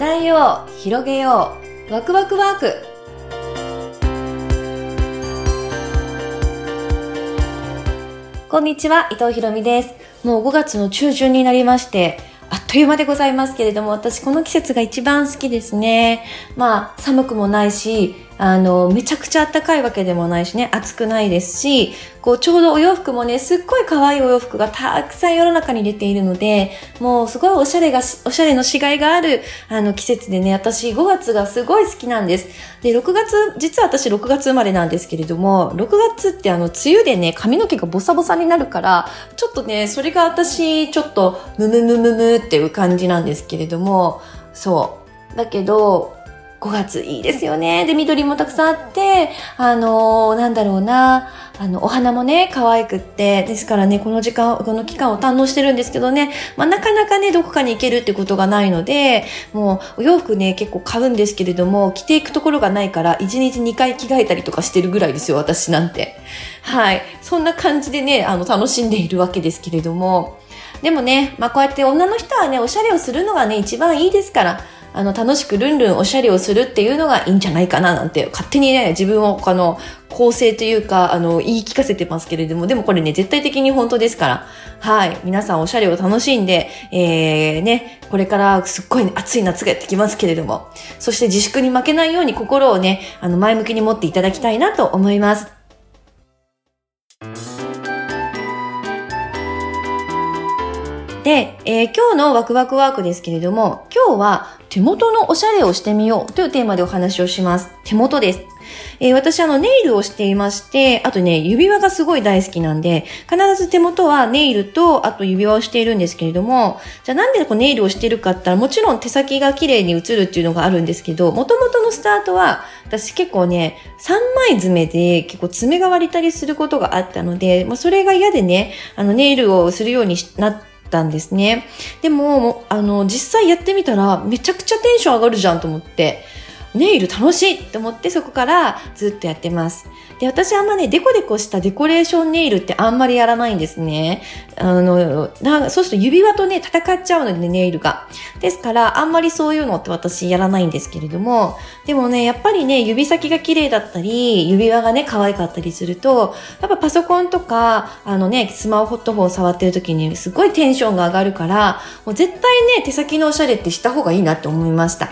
伝えよう、広げよう、ワクワクワーク。こんにちは、伊藤ひろみです。もう5月の中旬になりまして、あっという間でございますけれども、私この季節が一番好きですね。まあ、寒くもないし、あの、めちゃくちゃ暖かいわけでもないしね、暑くないですし、こう、ちょうどお洋服もね、すっごい可愛いお洋服がたくさん世の中に出ているので、もうすごいおしゃれが、おしゃれのしがいがある、あの、季節でね、私5月がすごい好きなんです。で、6月、実は私6月生まれなんですけれども、6月ってあの、梅雨でね、髪の毛がボサボサになるから、ちょっとね、それが私、ちょっと、ムムムムムっていう感じなんですけれども、そう。だけど、5月いいですよね。で、緑もたくさんあって、あのー、なんだろうな、あの、お花もね、可愛くって、ですからね、この時間、この期間を堪能してるんですけどね、まあ、なかなかね、どこかに行けるってことがないので、もう、お洋服ね、結構買うんですけれども、着ていくところがないから、1日2回着替えたりとかしてるぐらいですよ、私なんて。はい。そんな感じでね、あの、楽しんでいるわけですけれども、でもね、まあ、こうやって女の人はね、おしゃれをするのがね、一番いいですから、あの、楽しくルンルンおしゃれをするっていうのがいいんじゃないかななんて、勝手にね、自分を、あの、構成というか、あの、言い聞かせてますけれども、でもこれね、絶対的に本当ですから、はい、皆さんおしゃれを楽しんで、えー、ね、これからすっごい暑い夏がやってきますけれども、そして自粛に負けないように心をね、あの、前向きに持っていただきたいなと思います。で、えー、今日のワクワクワークですけれども、今日は手元のおしゃれをしてみようというテーマでお話をします。手元です。えー、私あのネイルをしていまして、あとね、指輪がすごい大好きなんで、必ず手元はネイルと、あと指輪をしているんですけれども、じゃあなんでこうネイルをしてるかって言ったら、もちろん手先が綺麗に映るっていうのがあるんですけど、元々のスタートは、私結構ね、3枚爪で結構爪が割れたりすることがあったので、まあ、それが嫌でね、あのネイルをするようになって、たんですね。でも、あの、実際やってみたらめちゃくちゃテンション上がるじゃんと思って、ネイル楽しいって思ってそこからずっとやってます。で、私あんまね、デコデコしたデコレーションネイルってあんまりやらないんですね。あの、なそうすると指輪とね、戦っちゃうのでね、ネイルが。ですから、あんまりそういうのって私やらないんですけれども、でもね、やっぱりね、指先が綺麗だったり、指輪がね、可愛かったりすると、やっぱパソコンとか、あのね、スマホットフォン触ってる時にすごいテンションが上がるから、もう絶対ね、手先のおしゃれってした方がいいなって思いました。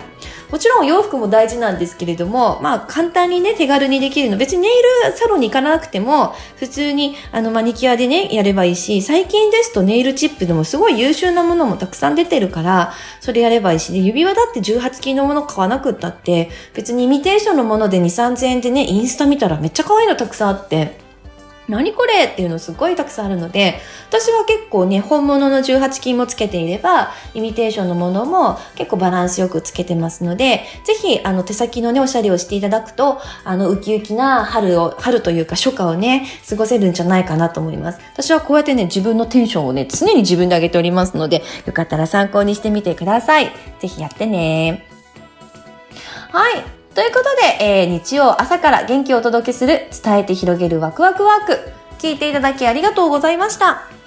もちろん洋服も大事なんですけれども、まあ簡単にね、手軽にできるの。別にネイルサロンに行かなくても、普通にあのマニキュアでね、やればいいし、最近ですとネイルチップでもすごい優秀なものもたくさん出てるから、それやればいいし、で指輪だって18金のもの買わなくったって、別にイミテーションのもので2、3000円でね、インスタ見たらめっちゃ可愛いのたくさんあって、何これ？っていうのすごいたくさんあるので、私は結構ね、本物の18金もつけていれば、イミテーションのものも結構バランスよくつけてますので、ぜひ、あの、手先のね、おしゃれをしていただくと、あの、ウキウキな春を、春というか初夏をね、過ごせるんじゃないかなと思います。私はこうやってね、自分のテンションをね、常に自分で上げておりますので、よかったら参考にしてみてください。ぜひやってね。はい。ということで、えー、日曜朝から元気をお届けする伝えて広げるワクワクワーク。聞いていただきありがとうございました。